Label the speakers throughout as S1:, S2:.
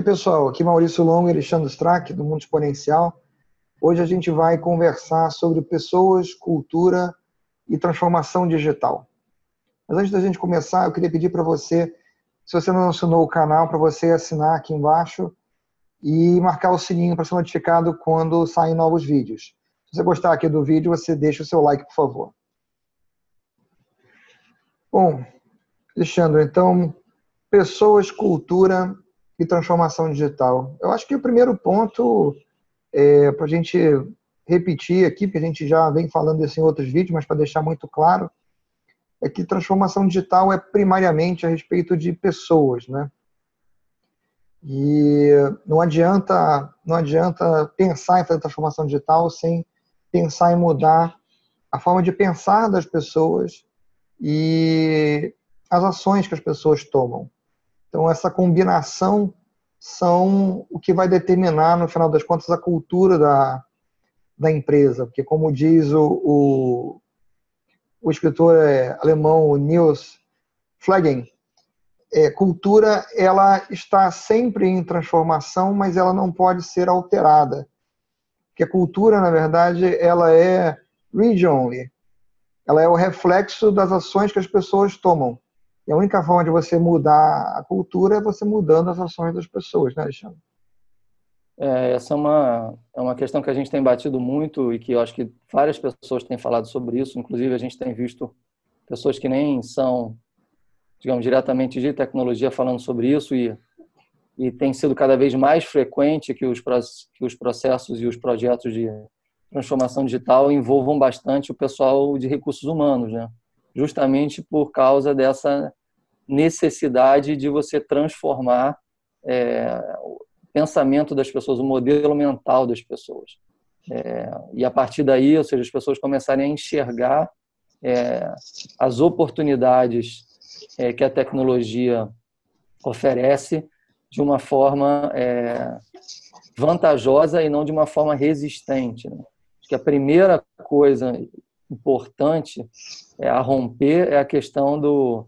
S1: Oi, pessoal. Aqui Maurício Longo e Alexandre Strack, do Mundo Exponencial. Hoje a gente vai conversar sobre pessoas, cultura e transformação digital. Mas antes da gente começar, eu queria pedir para você, se você não assinou o canal, para você assinar aqui embaixo e marcar o sininho para ser notificado quando saem novos vídeos. Se você gostar aqui do vídeo, você deixa o seu like, por favor. Bom, Alexandre, então, pessoas, cultura e transformação digital. Eu acho que o primeiro ponto, é, para a gente repetir aqui, porque a gente já vem falando isso em outros vídeos, mas para deixar muito claro, é que transformação digital é primariamente a respeito de pessoas, né? E não adianta, não adianta pensar em fazer transformação digital sem pensar em mudar a forma de pensar das pessoas e as ações que as pessoas tomam. Então, essa combinação são o que vai determinar, no final das contas, a cultura da, da empresa. Porque, como diz o, o, o escritor é, alemão Niels Flegen, é, cultura ela está sempre em transformação, mas ela não pode ser alterada. Porque a cultura, na verdade, ela é regionally. Ela é o reflexo das ações que as pessoas tomam. E a única forma de você mudar a cultura é você mudando as ações das pessoas, né, Alexandre?
S2: É, essa é uma, é uma questão que a gente tem batido muito e que eu acho que várias pessoas têm falado sobre isso. Inclusive, a gente tem visto pessoas que nem são, digamos, diretamente de tecnologia falando sobre isso e, e tem sido cada vez mais frequente que os, que os processos e os projetos de transformação digital envolvam bastante o pessoal de recursos humanos, né? justamente por causa dessa necessidade de você transformar é, o pensamento das pessoas, o modelo mental das pessoas. É, e a partir daí, ou seja, as pessoas começarem a enxergar é, as oportunidades é, que a tecnologia oferece de uma forma é, vantajosa e não de uma forma resistente. Né? Acho que a primeira coisa importante é, a romper é a questão do,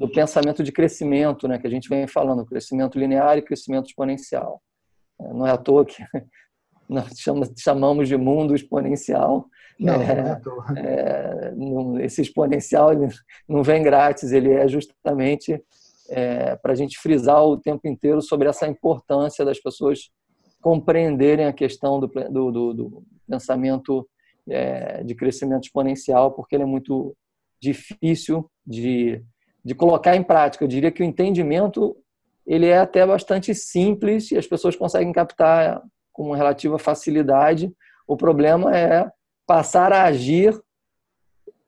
S2: do pensamento de crescimento, né, que a gente vem falando, crescimento linear e crescimento exponencial. É, não é à toa que nós chamamos de mundo exponencial.
S1: Não, é, não é à toa.
S2: É, esse exponencial não vem grátis, ele é justamente é, para a gente frisar o tempo inteiro sobre essa importância das pessoas compreenderem a questão do, do, do, do pensamento é, de crescimento exponencial, porque ele é muito difícil de, de colocar em prática. Eu diria que o entendimento ele é até bastante simples e as pessoas conseguem captar com relativa facilidade. O problema é passar a agir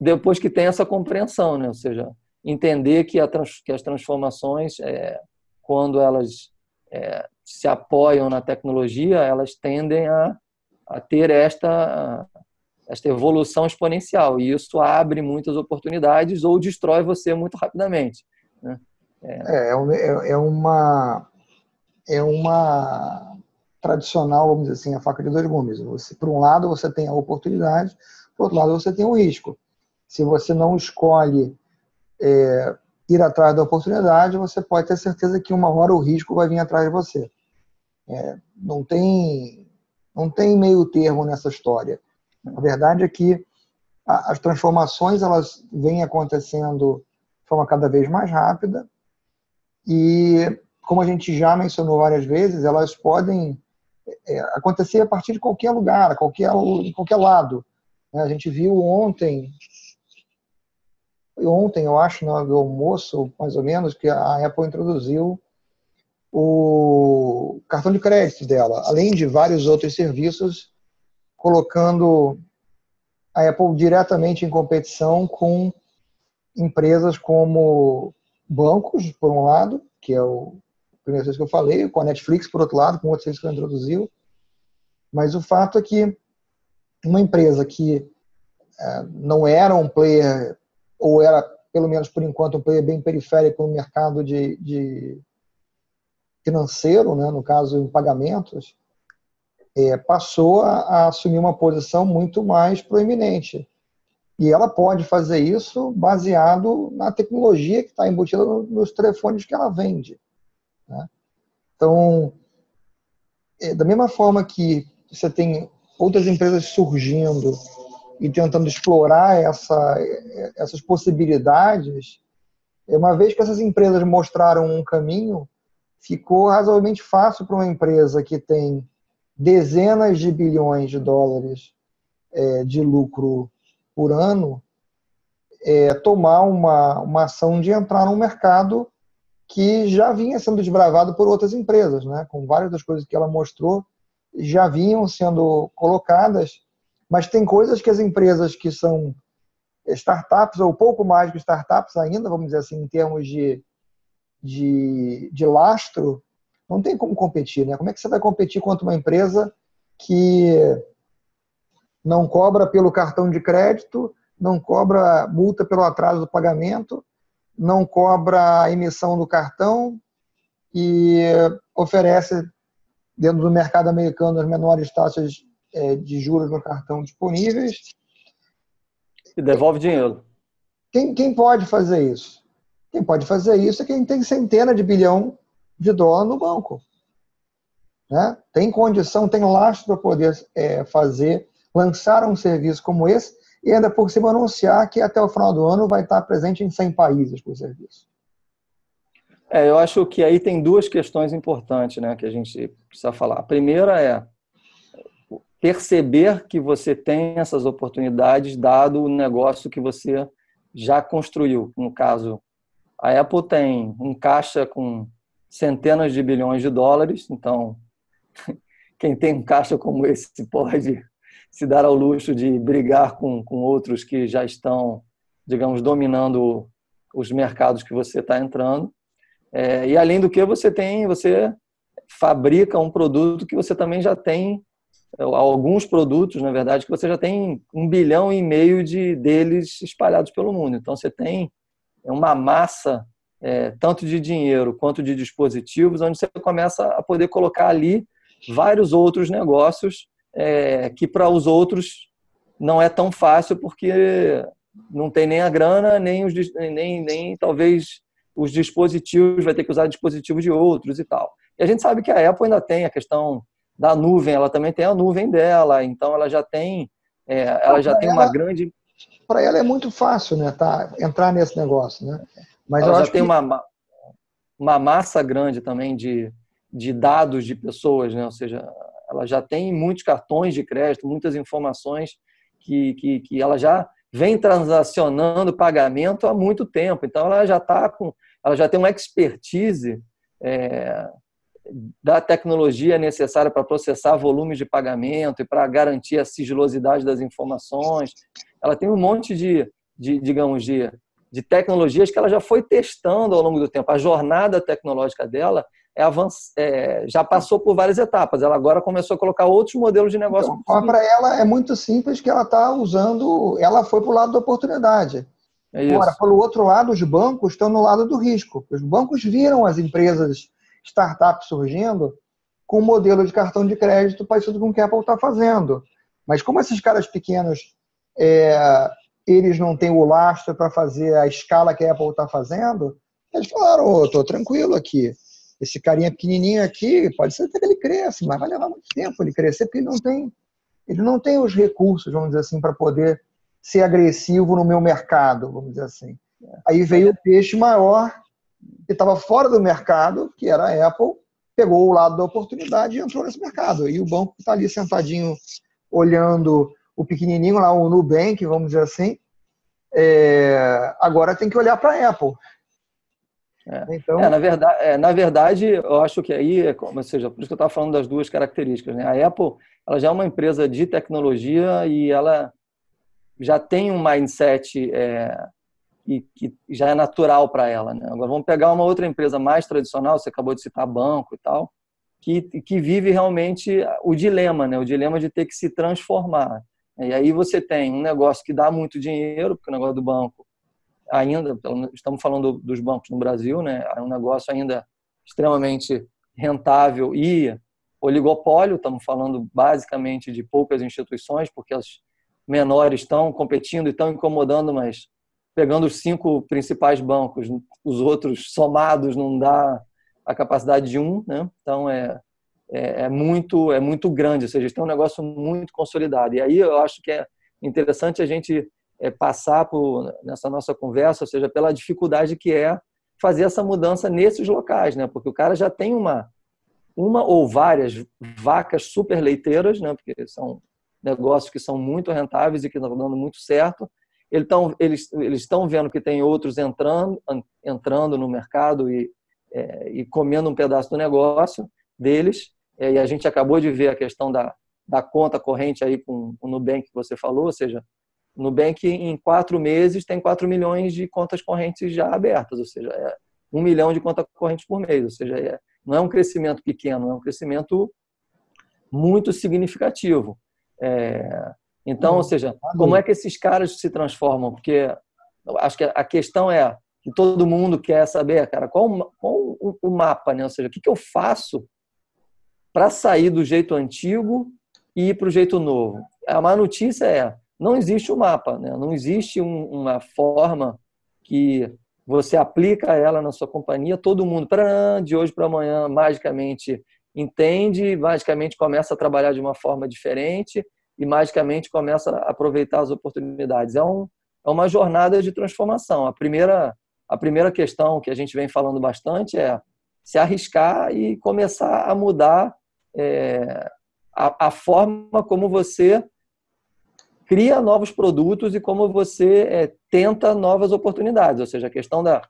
S2: depois que tem essa compreensão, né? ou seja, entender que, trans, que as transformações, é, quando elas é, se apoiam na tecnologia, elas tendem a, a ter esta esta evolução exponencial. E isso abre muitas oportunidades ou destrói você muito rapidamente. Né?
S1: É, é, é, é uma é uma tradicional, vamos dizer assim, a faca de dois gumes. Você, por um lado, você tem a oportunidade, por outro lado, você tem o risco. Se você não escolhe é, ir atrás da oportunidade, você pode ter certeza que uma hora o risco vai vir atrás de você. É, não tem não tem meio termo nessa história. A verdade é que as transformações elas vêm acontecendo de forma cada vez mais rápida e, como a gente já mencionou várias vezes, elas podem é, acontecer a partir de qualquer lugar, a qualquer, em qualquer lado. Né? A gente viu ontem, ontem eu acho, no almoço, mais ou menos, que a Apple introduziu o cartão de crédito dela, além de vários outros serviços colocando a Apple diretamente em competição com empresas como bancos, por um lado, que é o primeiro que eu falei, com a Netflix, por outro lado, com outro serviço que ela introduziu. Mas o fato é que uma empresa que é, não era um player, ou era, pelo menos por enquanto, um player bem periférico no mercado de, de financeiro, né, no caso em pagamentos, é, passou a, a, assumir uma posição muito mais proeminente. E ela pode fazer isso baseado na tecnologia que está embutida nos telefones que ela vende. Né? Então, é, da mesma forma que você tem outras empresas surgindo e tentando explorar essa, essas possibilidades, é, uma vez que essas empresas mostraram um caminho, ficou razoavelmente fácil para uma empresa que tem dezenas de bilhões de dólares é, de lucro por ano é, tomar uma, uma ação de entrar num mercado que já vinha sendo desbravado por outras empresas, né? com várias das coisas que ela mostrou já vinham sendo colocadas, mas tem coisas que as empresas que são startups, ou pouco mais que startups ainda, vamos dizer assim, em termos de, de, de lastro, não tem como competir. Né? Como é que você vai competir contra uma empresa que não cobra pelo cartão de crédito, não cobra multa pelo atraso do pagamento, não cobra a emissão do cartão e oferece, dentro do mercado americano, as menores taxas é, de juros no cartão disponíveis.
S2: E devolve dinheiro.
S1: Quem, quem pode fazer isso? Quem pode fazer isso é quem tem centena de bilhão de dólar no banco. Né? Tem condição, tem lastro para poder é, fazer, lançar um serviço como esse e ainda por cima anunciar que até o final do ano vai estar presente em 100 países por serviço.
S2: É, eu acho que aí tem duas questões importantes né, que a gente precisa falar. A primeira é perceber que você tem essas oportunidades dado o negócio que você já construiu. No caso, a Apple tem um caixa com centenas de bilhões de dólares, então quem tem um caixa como esse pode se dar ao luxo de brigar com, com outros que já estão, digamos, dominando os mercados que você está entrando. É, e além do que você tem, você fabrica um produto que você também já tem é, alguns produtos, na verdade, que você já tem um bilhão e meio de deles espalhados pelo mundo. Então você tem uma massa é, tanto de dinheiro quanto de dispositivos, onde você começa a poder colocar ali vários outros negócios é, que para os outros não é tão fácil porque não tem nem a grana, nem, os, nem, nem talvez os dispositivos, vai ter que usar dispositivos de outros e tal. E a gente sabe que a Apple ainda tem a questão da nuvem, ela também tem a nuvem dela, então ela já tem, é, ela já tem ela, uma grande.
S1: Para ela é muito fácil, né, tá, entrar nesse negócio, né?
S2: Mas ela já tem que... uma, uma massa grande também de, de dados de pessoas, né? Ou seja, ela já tem muitos cartões de crédito, muitas informações que, que, que ela já vem transacionando pagamento há muito tempo. Então, ela já está com, ela já tem uma expertise é, da tecnologia necessária para processar volumes de pagamento e para garantir a sigilosidade das informações. Ela tem um monte de, de digamos, de, de tecnologias que ela já foi testando ao longo do tempo. A jornada tecnológica dela é avanç... É, já passou por várias etapas. Ela agora começou a colocar outros modelos de negócio.
S1: Então, para ela é muito simples que ela está usando. Ela foi para o lado da oportunidade. É agora, pelo outro lado, os bancos estão no lado do risco. Os bancos viram as empresas startups surgindo com um modelo de cartão de crédito parecido com o que a Apple está fazendo. Mas como esses caras pequenos é, eles não têm o lastro para fazer a escala que a Apple está fazendo, eles falaram, oh, estou tranquilo aqui esse carinha pequenininho aqui, pode ser até que ele cresça, mas vai levar muito tempo ele crescer, porque ele não tem, ele não tem os recursos, vamos dizer assim, para poder ser agressivo no meu mercado, vamos dizer assim. Aí veio o peixe maior, que estava fora do mercado, que era a Apple, pegou o lado da oportunidade e entrou nesse mercado. E o banco está ali sentadinho, olhando o pequenininho lá, o Nubank, vamos dizer assim, é, agora tem que olhar para a Apple.
S2: É. Então... É, na, verdade, é, na verdade, eu acho que aí, ou seja, por isso que eu estava falando das duas características. Né? A Apple ela já é uma empresa de tecnologia e ela já tem um mindset é, que, que, já é natural para ela. Né? Agora vamos pegar uma outra empresa mais tradicional, você acabou de citar banco e tal, que, que vive realmente o dilema, né? o dilema de ter que se transformar. E aí você tem um negócio que dá muito dinheiro, porque o negócio do banco ainda, estamos falando dos bancos no Brasil, né? É um negócio ainda extremamente rentável e oligopólio, estamos falando basicamente de poucas instituições, porque as menores estão competindo e estão incomodando, mas pegando os cinco principais bancos, os outros somados não dá a capacidade de um, né? Então é, é, é, muito é muito grande, ou seja, têm um negócio muito consolidado. E aí eu acho que é interessante a gente é, passar por nessa nossa conversa, ou seja, pela dificuldade que é fazer essa mudança nesses locais, né? Porque o cara já tem uma uma ou várias vacas super leiteiras, né? Porque são negócios que são muito rentáveis e que estão dando muito certo. Eles estão eles, eles vendo que tem outros entrando entrando no mercado e é, e comendo um pedaço do negócio deles. É, e a gente acabou de ver a questão da, da conta corrente aí com o Nubank que você falou, ou seja, o Nubank em quatro meses tem 4 milhões de contas correntes já abertas, ou seja, é um milhão de contas correntes por mês, ou seja, é, não é um crescimento pequeno, é um crescimento muito significativo. É, então, ou seja, como é que esses caras se transformam? Porque acho que a questão é que todo mundo quer saber, cara, qual, qual o, mapa, né? Ou seja, o que, que eu faço para sair do jeito antigo e ir para o jeito novo? A má notícia é, não existe um mapa, né? Não existe um, uma forma que você aplica ela na sua companhia, todo mundo, de hoje para amanhã, magicamente entende, magicamente começa a trabalhar de uma forma diferente e magicamente começa a aproveitar as oportunidades. É, um, é uma jornada de transformação. A primeira a primeira questão que a gente vem falando bastante é se arriscar e começar a mudar é, a, a, forma como você cria novos produtos e como você é, tenta novas oportunidades. Ou seja, a questão da,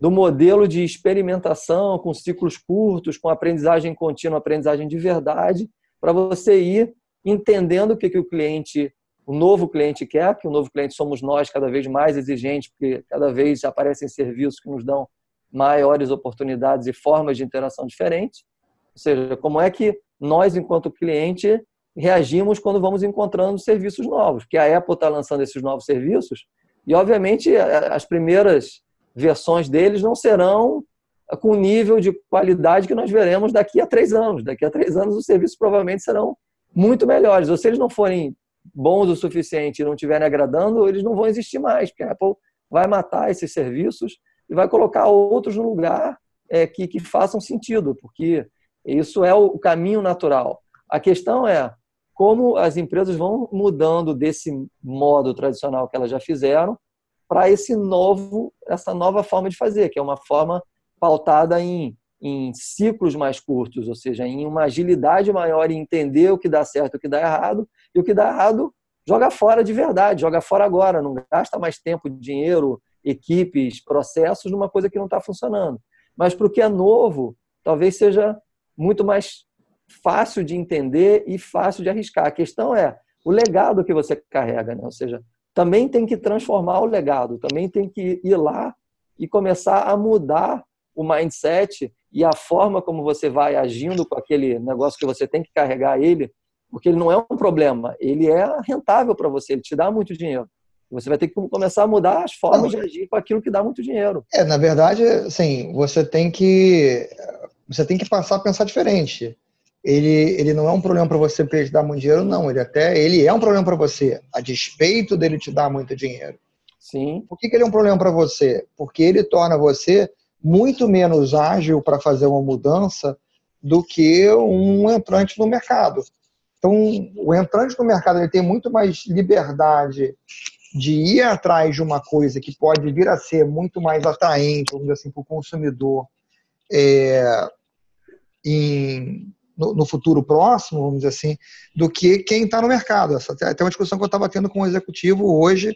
S2: do modelo de experimentação com ciclos curtos, com aprendizagem contínua, aprendizagem de verdade, para você ir entendendo o que, que o cliente o novo cliente quer, que o novo cliente somos nós cada vez mais exigentes, porque cada vez aparecem serviços que nos dão maiores oportunidades e formas de interação diferentes. Ou seja, como é que nós, enquanto cliente, reagimos quando vamos encontrando serviços novos? Porque a Apple está lançando esses novos serviços e, obviamente, as primeiras versões deles não serão com o nível de qualidade que nós veremos daqui a três anos. Daqui a três anos, os serviços provavelmente serão muito melhores. Ou se eles não forem bons o suficiente e não estiverem agradando, eles não vão existir mais, porque a Apple vai matar esses serviços e vai colocar outros no lugar é, que, que façam sentido, porque isso é o caminho natural. A questão é como as empresas vão mudando desse modo tradicional que elas já fizeram para esse novo, essa nova forma de fazer, que é uma forma pautada em, em ciclos mais curtos, ou seja, em uma agilidade maior em entender o que dá certo o que dá errado, e o que dá errado, joga fora de verdade, joga fora agora, não gasta mais tempo, dinheiro, equipes, processos numa coisa que não está funcionando. Mas para o que é novo, talvez seja muito mais fácil de entender e fácil de arriscar. A questão é o legado que você carrega, né? ou seja, também tem que transformar o legado, também tem que ir lá e começar a mudar o mindset e a forma como você vai agindo com aquele negócio que você tem que carregar ele porque ele não é um problema, ele é rentável para você, ele te dá muito dinheiro. Você vai ter que começar a mudar as formas de agir com aquilo que dá muito dinheiro.
S1: É, na verdade, assim, você tem que você tem que passar a pensar diferente. Ele, ele não é um problema para você porque ele te dá muito dinheiro, não. Ele até ele é um problema para você, a despeito dele te dar muito dinheiro.
S2: Sim.
S1: Por que, que ele é um problema para você? Porque ele torna você muito menos ágil para fazer uma mudança do que um entrante no mercado. Então, o entrante no mercado ele tem muito mais liberdade de ir atrás de uma coisa que pode vir a ser muito mais atraente, vamos dizer assim, para o consumidor é, em, no, no, futuro próximo, vamos dizer assim, do que quem está no mercado. Essa até uma discussão que eu estava tendo com o executivo hoje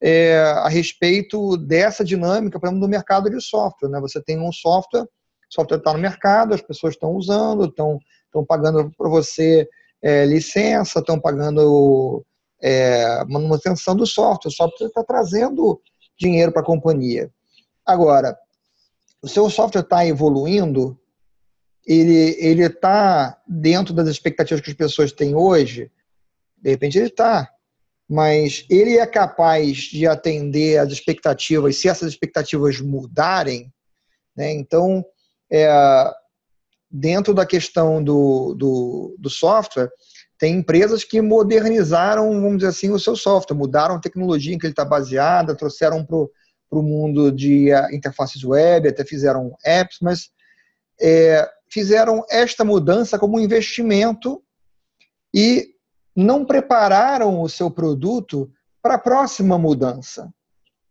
S1: é, a respeito dessa dinâmica, do mercado de software. Né? Você tem um software, o software está no mercado, as pessoas estão usando, estão pagando para você é, licença, estão pagando é, manutenção do software. O software está trazendo dinheiro para a companhia. Agora, o seu software está evoluindo, ele está dentro das expectativas que as pessoas têm hoje? De repente ele está. Mas ele é capaz de atender as expectativas se essas expectativas mudarem? Né? Então, é, dentro da questão do, do, do software, tem empresas que modernizaram, vamos dizer assim, o seu software, mudaram a tecnologia em que ele está baseada, trouxeram para o mundo de uh, interfaces web, até fizeram apps, mas é, fizeram esta mudança como um investimento e não prepararam o seu produto para a próxima mudança.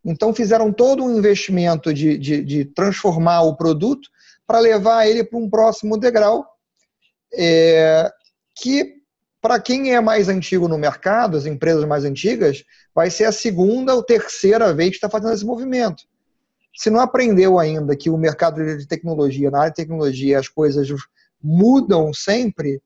S1: Então, fizeram todo um investimento de, de, de transformar o produto para levar ele para um próximo degrau, é, que, para quem é mais antigo no mercado, as empresas mais antigas, vai ser a segunda ou terceira vez que está fazendo esse movimento. Se não aprendeu ainda que o mercado de tecnologia, na área de tecnologia, as coisas mudam sempre,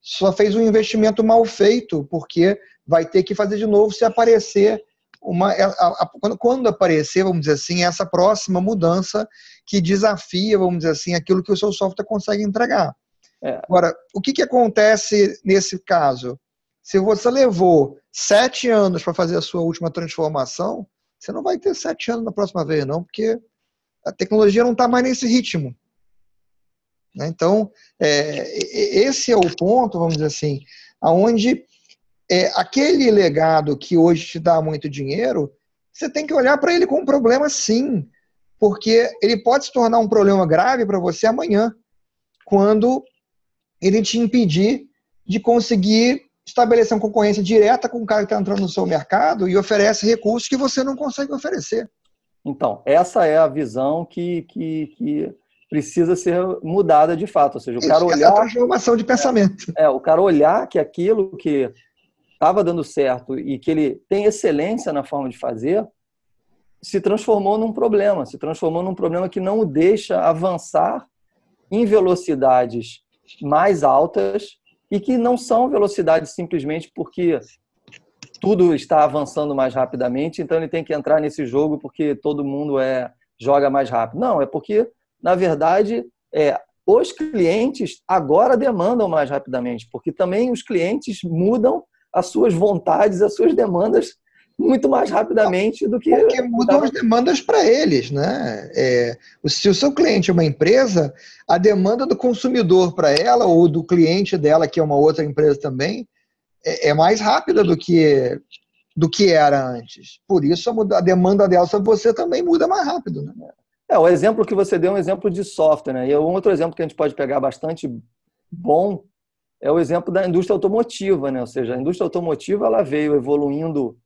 S1: só fez um investimento mal feito, porque vai ter que fazer de novo se aparecer uma, a, a, quando, quando aparecer, vamos dizer assim, essa próxima mudança que desafia, vamos dizer assim, aquilo que o seu software consegue entregar. É. Agora, o que, que acontece nesse caso? Se você levou sete anos para fazer a sua última transformação, você não vai ter sete anos na próxima vez, não, porque a tecnologia não está mais nesse ritmo. Né? Então, é, esse é o ponto, vamos dizer assim, aonde é, aquele legado que hoje te dá muito dinheiro, você tem que olhar para ele com um problema sim, porque ele pode se tornar um problema grave para você amanhã, quando ele te impedir de conseguir estabelecer uma concorrência direta com o cara que está entrando no seu mercado e oferece recursos que você não consegue oferecer.
S2: Então, essa é a visão que, que, que precisa ser mudada de fato. Ou seja, o cara olhar.
S1: Essa é a transformação de pensamento.
S2: É, é, o cara olhar que aquilo que estava dando certo e que ele tem excelência na forma de fazer, se transformou num problema, se transformou num problema que não o deixa avançar em velocidades mais altas e que não são velocidades simplesmente porque tudo está avançando mais rapidamente, então ele tem que entrar nesse jogo porque todo mundo é joga mais rápido. Não, é porque na verdade é, os clientes agora demandam mais rapidamente, porque também os clientes mudam as suas vontades, as suas demandas muito mais rapidamente do que.
S1: Porque mudam as demandas para eles, né? É, se o seu cliente é uma empresa, a demanda do consumidor para ela, ou do cliente dela, que é uma outra empresa também, é, é mais rápida do que, do que era antes. Por isso, a, demanda dela sobre você também muda mais rápido, né?
S2: É, o exemplo que você deu é um exemplo de software, né? E um outro exemplo que a gente pode pegar bastante bom é o exemplo da indústria automotiva, né? Ou seja, a indústria automotiva ela veio evoluindo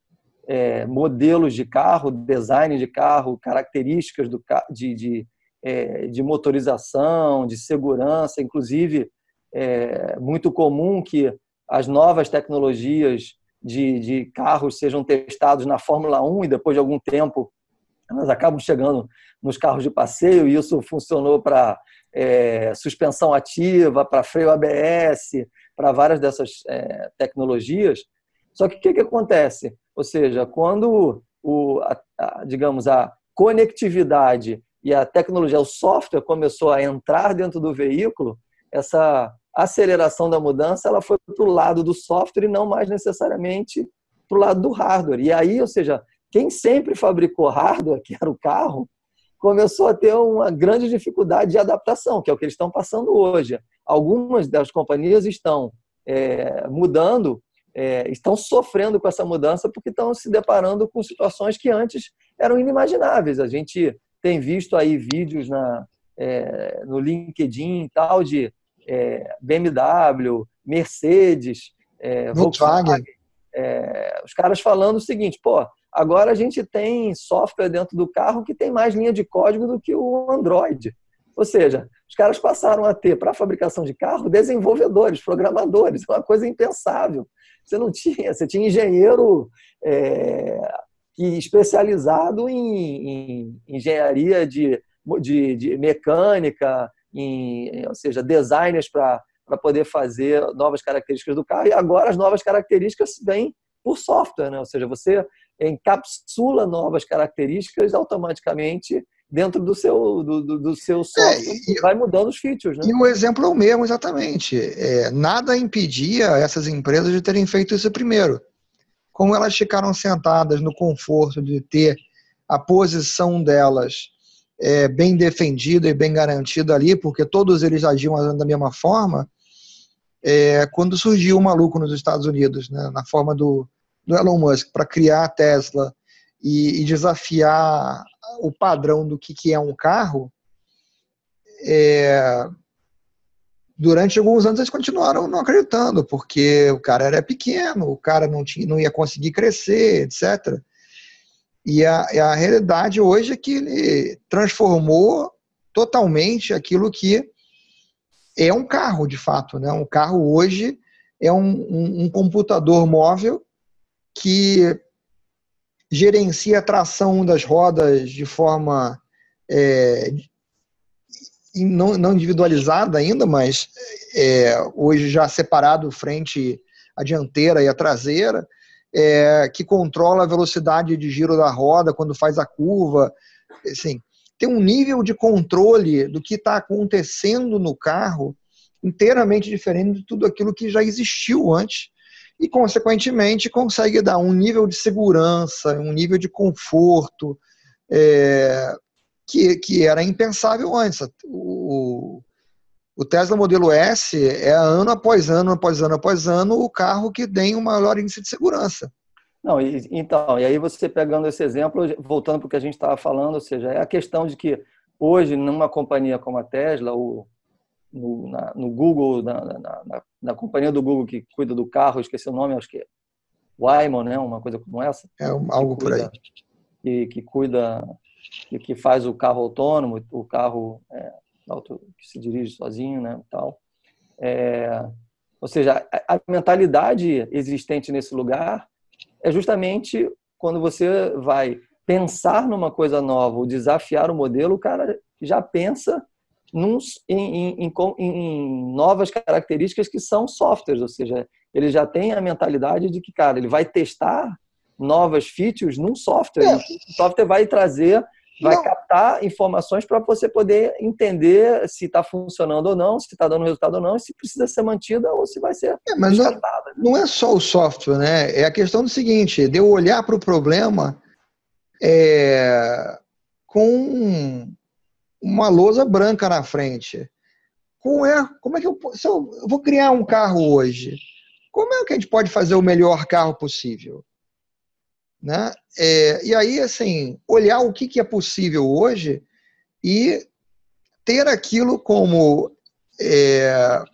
S2: é, modelos de carro, design de carro, características do, de, de, é, de motorização, de segurança, inclusive é muito comum que as novas tecnologias de, de carros sejam testados na Fórmula 1 e depois de algum tempo elas acabam chegando nos carros de passeio e isso funcionou para é, suspensão ativa, para freio ABS, para várias dessas é, tecnologias. Só que o que, que, acontece? Ou seja, quando o, a, a, digamos, a conectividade e a tecnologia, o software começou a entrar dentro do veículo, essa aceleração da mudança ela foi para o lado do software e não mais necessariamente para o lado do hardware. E aí, ou seja, quem sempre fabricou hardware, que era o carro, começou a ter uma grande dificuldade de adaptação, que é o que eles estão passando hoje. Algumas das companhias estão é, mudando, é, estão sofrendo com essa mudança porque estão se deparando com situações que antes eram inimagináveis. A gente tem visto aí vídeos na, é, no LinkedIn tal de é, BMW, Mercedes, é, Volkswagen, é, os caras falando o seguinte, pô, Agora a gente tem software dentro do carro que tem mais linha de código do que o Android. Ou seja, os caras passaram a ter, para a fabricação de carro, desenvolvedores, programadores, uma coisa impensável. Você não tinha, você tinha engenheiro é, que especializado em, em engenharia de, de, de, mecânica, em, ou seja, designers para poder fazer novas características do carro, e agora as novas características vêm por software, né? ou seja, você encapsula novas características automaticamente dentro do seu, do, do, do seu é, software é, e, vai mudando os features. Né?
S1: E o exemplo é o mesmo, exatamente. É, nada impedia essas empresas de terem feito isso primeiro. Como elas ficaram sentadas no conforto de ter a posição delas é, bem defendida e bem garantida ali, porque todos eles agiam da mesma forma, é, quando surgiu o maluco nos Estados Unidos, né, na forma do, do Elon Musk para criar a Tesla e, e, desafiar o padrão do que, que é um carro, é, durante alguns anos eles continuaram não acreditando, porque o cara era pequeno, o cara não, tinha, não ia conseguir crescer, etc. E a, a realidade hoje é que ele transformou totalmente aquilo que é um carro, de fato. Né? Um carro hoje é um, um, um computador móvel que gerencia a tração das rodas de forma é, não, individualizada ainda, mas é, hoje já separado frente a dianteira e a traseira, é, que controla a velocidade de giro da roda quando faz a curva. Assim, tem um nível de controle do que está acontecendo no carro inteiramente diferente de tudo aquilo que já existiu antes e, consequentemente, consegue dar um nível de segurança, um nível de conforto é, que, que era impensável antes. O, o Tesla Modelo S é ano após ano, após ano, após ano, o carro que tem o maior índice de segurança.
S2: Não, e, então, e aí você pegando esse exemplo, voltando para o que a gente estava falando, ou seja, é a questão de que hoje, numa companhia como a Tesla, o, no, na, no Google, na, na, na, companhia do Google que cuida do carro, esqueci o nome, acho que é Waymo, né? Uma coisa como essa.
S1: É algo por aí.
S2: E que cuida, e que faz o carro autônomo, o carro é, auto, que se dirige sozinho, né? Tal. É, ou seja, a, a mentalidade existente nesse lugar é justamente quando você vai pensar numa coisa nova, ou desafiar o modelo, o cara já pensa num, em, em, em, novas características que são softwares, ou seja, ele já tem a mentalidade de que, cara, ele vai testar novas features num software. É. O software vai trazer, vai não. captar informações para você poder entender se está funcionando ou não, se está dando resultado ou não, se precisa ser mantida ou se vai ser
S1: é, mas não, não, é só o software, né? É a questão do seguinte, de eu olhar para o problema é, com uma lousa branca na frente. Como é, como é que eu, se eu, eu vou criar um carro hoje? Como é que a gente pode fazer o melhor carro possível? Né? É, e aí, assim, olhar o que, que é possível hoje e ter aquilo como é,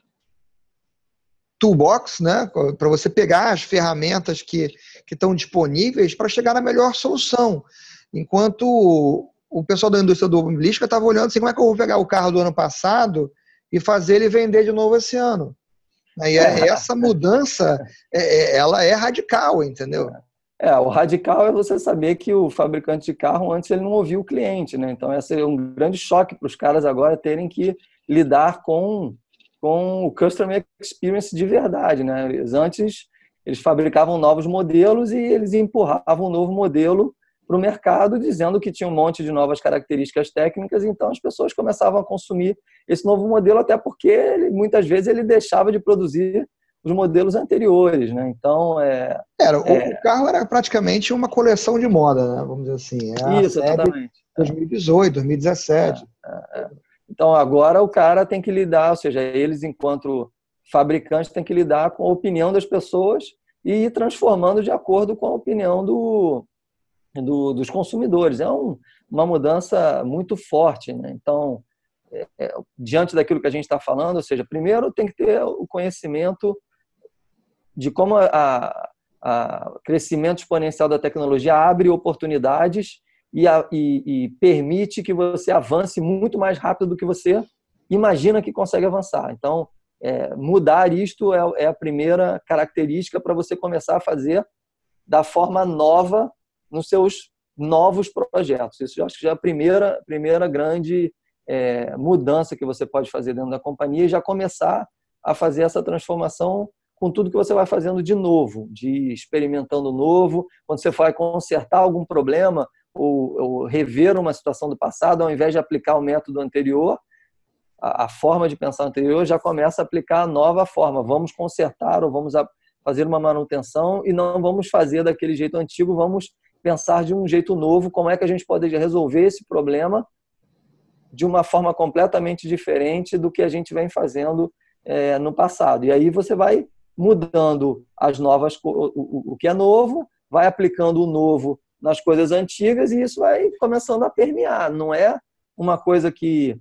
S1: toolbox, né? Para você pegar as ferramentas que, que estão disponíveis para chegar na melhor solução. Enquanto o pessoal da indústria do automobilística estava olhando assim, como é que eu vou pegar o carro do ano passado e fazer ele vender de novo esse ano? E é, é. essa mudança, é, ela é radical, entendeu?
S2: É, o radical é você saber que o fabricante de carro antes ele não ouvia o cliente, né? Então esse é um grande choque para os caras agora terem que lidar com com o customer experience de verdade, né? Eles, antes eles fabricavam novos modelos e eles empurravam um novo modelo para o mercado, dizendo que tinha um monte de novas características técnicas, então as pessoas começavam a consumir esse novo modelo, até porque ele, muitas vezes ele deixava de produzir os modelos anteriores, né? Então é.
S1: Era, é... o carro era praticamente uma coleção de moda, né? Vamos dizer assim.
S2: É Isso, exatamente.
S1: 2018, 2017.
S2: É, é, então agora o cara tem que lidar, ou seja, eles enquanto fabricantes têm que lidar com a opinião das pessoas e ir transformando de acordo com a opinião do, do, dos consumidores. É um, uma mudança muito forte. Né? Então, é, é, diante daquilo que a gente está falando, ou seja, primeiro tem que ter o conhecimento de como o crescimento exponencial da tecnologia abre oportunidades e, a, e, e, permite que você avance muito mais rápido do que você imagina que consegue avançar. Então, é, mudar isto é, é a primeira característica para você começar a fazer da forma nova nos seus novos projetos. Isso eu acho que já é a primeira, primeira grande é, mudança que você pode fazer dentro da companhia e já começar a fazer essa transformação com tudo que você vai fazendo de novo, de experimentando novo. Quando você vai consertar algum problema ou, ou rever uma situação do passado, ao invés de aplicar o método anterior, a, a forma de pensar anterior já começa a aplicar a nova forma. Vamos consertar ou vamos fazer uma manutenção e não vamos fazer daquele jeito antigo, vamos pensar de um jeito novo como é que a gente pode resolver esse problema de uma forma completamente diferente do que a gente vem fazendo é, no passado. E aí você vai mudando as novas, o, o, que é novo, vai aplicando o novo nas coisas antigas e isso vai começando a permear. Não é uma coisa que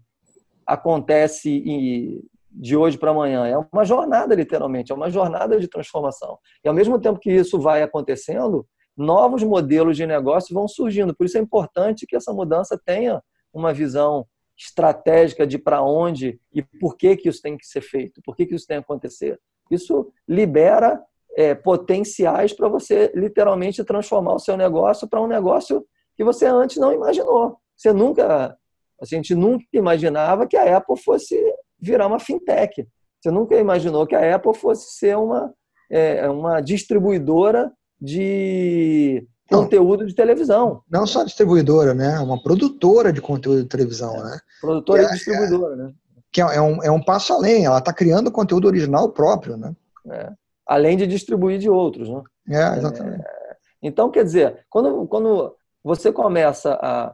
S2: acontece de hoje para amanhã. É uma jornada, literalmente, é uma jornada de transformação. E ao mesmo tempo que isso vai acontecendo, novos modelos de negócio vão surgindo. Por isso é importante que essa mudança tenha uma visão estratégica de para onde e por que, que isso tem que ser feito, por que, que isso tem que acontecer. Isso libera é, potenciais para você literalmente transformar o seu negócio para um negócio que você antes não imaginou. Você nunca, a gente nunca imaginava que a Apple fosse virar uma fintech. Você nunca imaginou que a Apple fosse ser uma, é, uma distribuidora de não, conteúdo de televisão.
S1: Não só distribuidora, né? Uma produtora de conteúdo de televisão, é, né?
S2: Produtora e distribuidora, é, né?
S1: Que é, é um, é um passo além, ela está criando conteúdo original próprio, né?
S2: É. Além de distribuir de outros, né?
S1: É, exatamente.
S2: É, então, quer dizer, quando, quando você começa a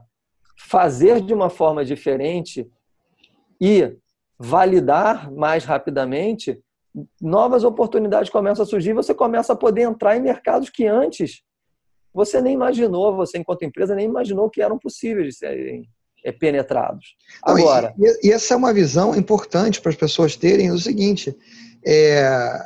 S2: fazer de uma forma diferente e validar mais rapidamente, novas oportunidades começam a surgir, você começa a poder entrar em mercados que antes você nem imaginou, você enquanto empresa nem imaginou que eram possíveis de serem é, penetrados. Agora,
S1: não, e, e, essa é uma visão importante para as pessoas terem o seguinte: é,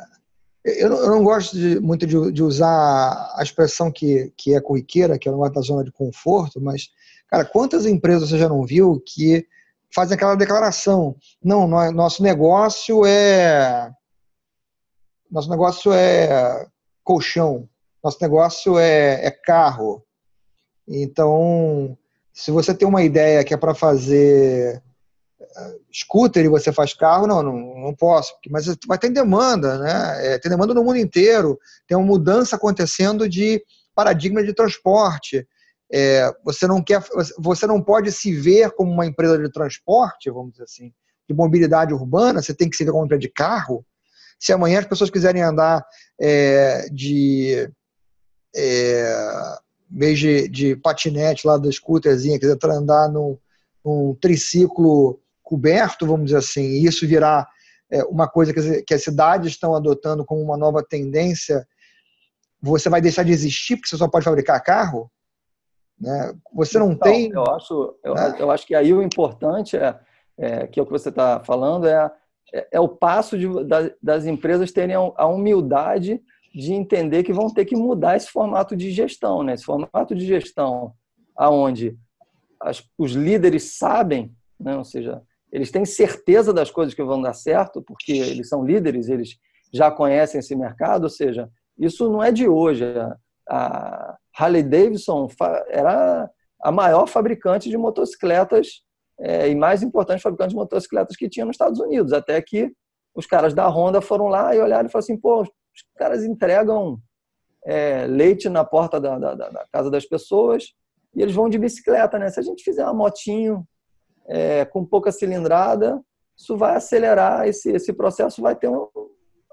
S1: eu, não, eu, não, gosto de, muito de, de, usar a expressão que, que é corriqueira, que é uma da zona de conforto, mas cara, quantas empresas você já não viu que fazem aquela declaração? Não, nosso negócio é nosso negócio é colchão, nosso negócio é, é carro. Então, se você tem uma ideia que é para fazer eh, scooter e você faz carro, não, não, não posso, mas vai ter demanda, né? É, tem demanda no mundo inteiro, tem uma mudança acontecendo de paradigma de transporte. É, você não quer, você não pode se ver como uma empresa de transporte, vamos dizer assim, de mobilidade urbana, você tem que se ver como uma empresa de carro. Se amanhã as pessoas quiserem andar é, de é, de, de, patinete lá da scooterzinha, quiser andar num, num, triciclo coberto, vamos dizer assim, e isso virar é, uma coisa que, que as cidades estão adotando como uma nova tendência, você vai deixar de existir porque você só pode fabricar carro? Né? Você não, então, tem.
S2: Eu acho, eu, né? eu acho que aí o importante é, é que é o que você está falando é é, é o passo de, da, das empresas terem a humildade de entender que vão ter que mudar esse formato de gestão, né? Esse formato de gestão aonde as, os líderes sabem, né? ou seja, eles têm certeza das coisas que vão dar certo, porque eles são líderes, eles já conhecem esse mercado, ou seja, isso não é de hoje. A Harley Davidson era a maior fabricante de motocicletas é, e mais importante fabricante de motocicletas que tinha nos Estados Unidos, até que os caras da Honda foram lá e olharam e falaram assim, pô, os caras entregam é, leite na porta da, da, da, casa das pessoas e eles vão de bicicleta, né? Se a gente fizer uma motinho é, com pouca cilindrada, isso vai acelerar esse, esse processo, vai ter um,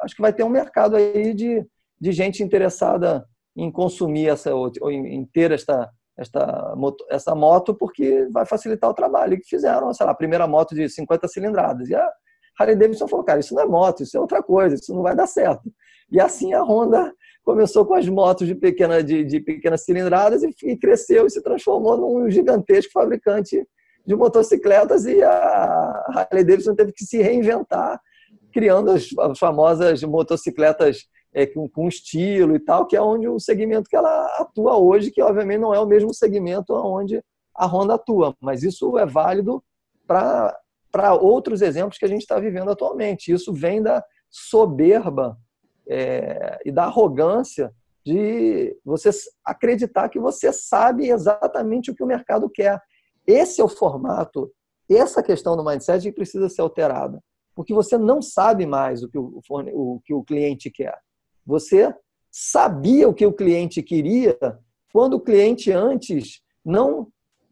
S2: acho que vai ter um mercado aí de, de gente interessada em consumir essa, ou em ter esta, esta moto, essa moto porque vai facilitar o trabalho. Que fizeram, sei lá, a primeira moto de 50 cilindradas. E a Harley Davidson falou, cara, isso não é moto, isso é outra coisa, isso não vai dar certo. E assim a Honda começou com as motos de, pequena, de, de pequenas cilindradas e, e, cresceu e se transformou num gigantesco fabricante de motocicletas e a Harley Davidson teve que se reinventar criando as, as famosas motocicletas é, com, com, estilo e tal, que é onde o segmento que ela atua hoje, que obviamente não é o mesmo segmento onde a Honda atua, mas isso é válido para outros exemplos que a gente está vivendo atualmente. Isso vem da soberba é, e da arrogância de você acreditar que você sabe exatamente o que o mercado quer. Esse é o formato, essa questão do mindset que precisa ser alterada, porque você não sabe mais o que o, o, que o cliente quer. Você sabia o que o cliente queria quando o cliente antes não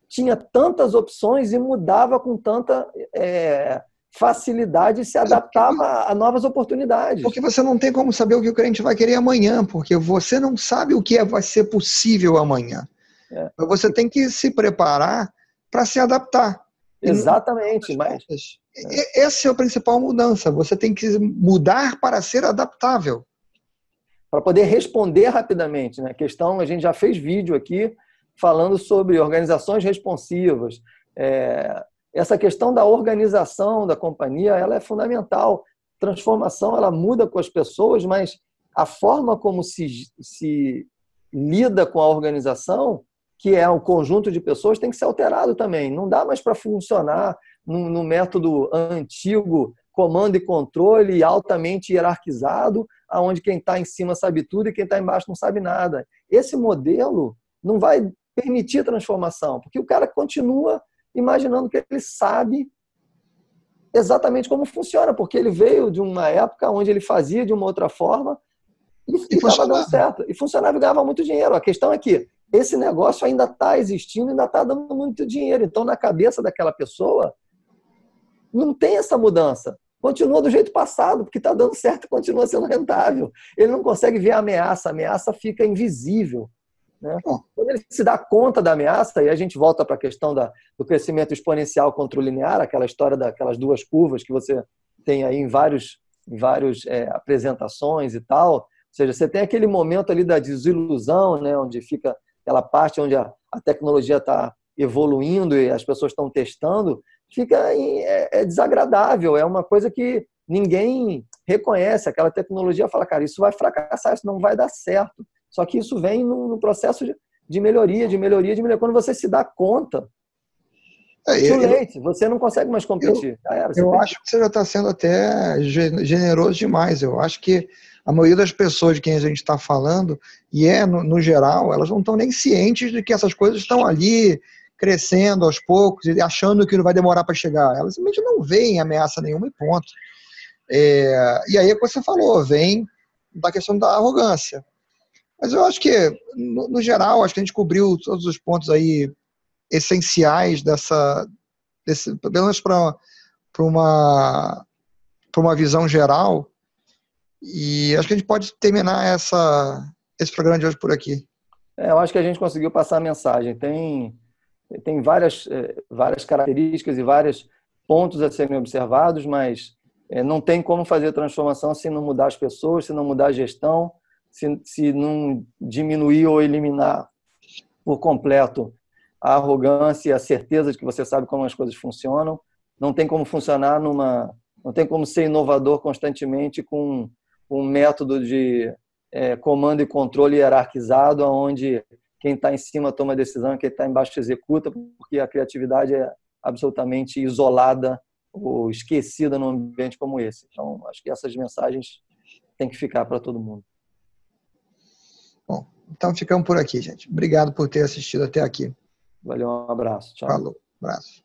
S2: tinha tantas opções e mudava com tanta é, facilidade e se adaptava a novas oportunidades.
S1: Porque você não tem como saber o que o cliente vai querer amanhã, porque você não sabe o que é, vai ser possível amanhã. É. Você tem que se preparar para se adaptar.
S2: Exatamente, mas
S1: essa é a principal mudança. Você tem que mudar para ser adaptável
S2: para poder responder rapidamente. Né? A questão, a gente já fez vídeo aqui falando sobre organizações responsivas, é, essa questão da organização da companhia, ela é fundamental. Transformação, ela muda com as pessoas, mas a forma como se, se lida com a organização, que é o conjunto de pessoas, tem que ser alterado também. Não dá mais para funcionar no, no método antigo, comando e controle altamente hierarquizado, aonde quem está em cima sabe tudo e quem está embaixo não sabe nada. Esse modelo não vai permitir transformação, porque o cara continua imaginando que ele sabe exatamente como funciona, porque ele veio de uma época onde ele fazia de uma outra forma e estava dando certo. E funcionava e ganhava muito dinheiro. A questão é que esse negócio ainda está existindo, ainda está dando muito dinheiro. Então, na cabeça daquela pessoa, não tem essa mudança. Continua do jeito passado, porque está dando certo e continua sendo rentável. Ele não consegue ver a ameaça, a ameaça fica invisível. Né? Quando ele se dá conta da ameaça, e a gente volta para a questão da, do crescimento exponencial contra o linear, aquela história daquelas duas curvas que você tem aí em vários, em vários é, apresentações e tal. Ou seja, você tem aquele momento ali da desilusão, né, onde fica aquela parte onde a, a tecnologia está evoluindo e as pessoas estão testando, fica em, é, é, desagradável, é uma coisa que ninguém reconhece. Aquela tecnologia fala, cara, isso vai fracassar, isso não vai dar certo. Só que isso vem no, no processo de, de, melhoria, de melhoria, de melhoria. Quando você se dá conta, é, late, você não consegue mais competir.
S1: Eu, era, eu acho que você já está sendo até generoso demais. Eu acho que a maioria das pessoas de quem a gente está falando, e é no, no, geral, elas não estão nem cientes de que essas coisas estão ali crescendo aos poucos achando que não vai demorar para chegar. Elas simplesmente não veem ameaça nenhuma e ponto. É, e aí, como você falou, vem da questão da arrogância. Mas eu acho que, no, no geral, acho que a gente cobriu todos os pontos aí essenciais dessa, desse, pelo menos para uma, uma visão geral e acho que a gente pode terminar essa, esse programa de hoje por aqui.
S2: É, eu acho que a gente conseguiu passar a mensagem. Tem, tem várias, é, várias características e vários pontos a serem observados, mas é, não tem como fazer transformação se não mudar as pessoas, se não mudar a gestão, se, se não diminuir ou eliminar por completo a arrogância e a certeza de que você sabe como as coisas funcionam. Não tem como funcionar numa. Não tem como ser inovador constantemente com um método de é, comando e controle hierarquizado, onde quem está em cima toma decisão, quem está embaixo executa, porque a criatividade é absolutamente isolada ou esquecida num ambiente como esse. Então, acho que essas mensagens têm que ficar para todo mundo.
S1: Bom, então ficamos por aqui, gente. Obrigado por ter assistido até aqui.
S2: Valeu, um abraço. Tchau.
S1: Falou, abraço.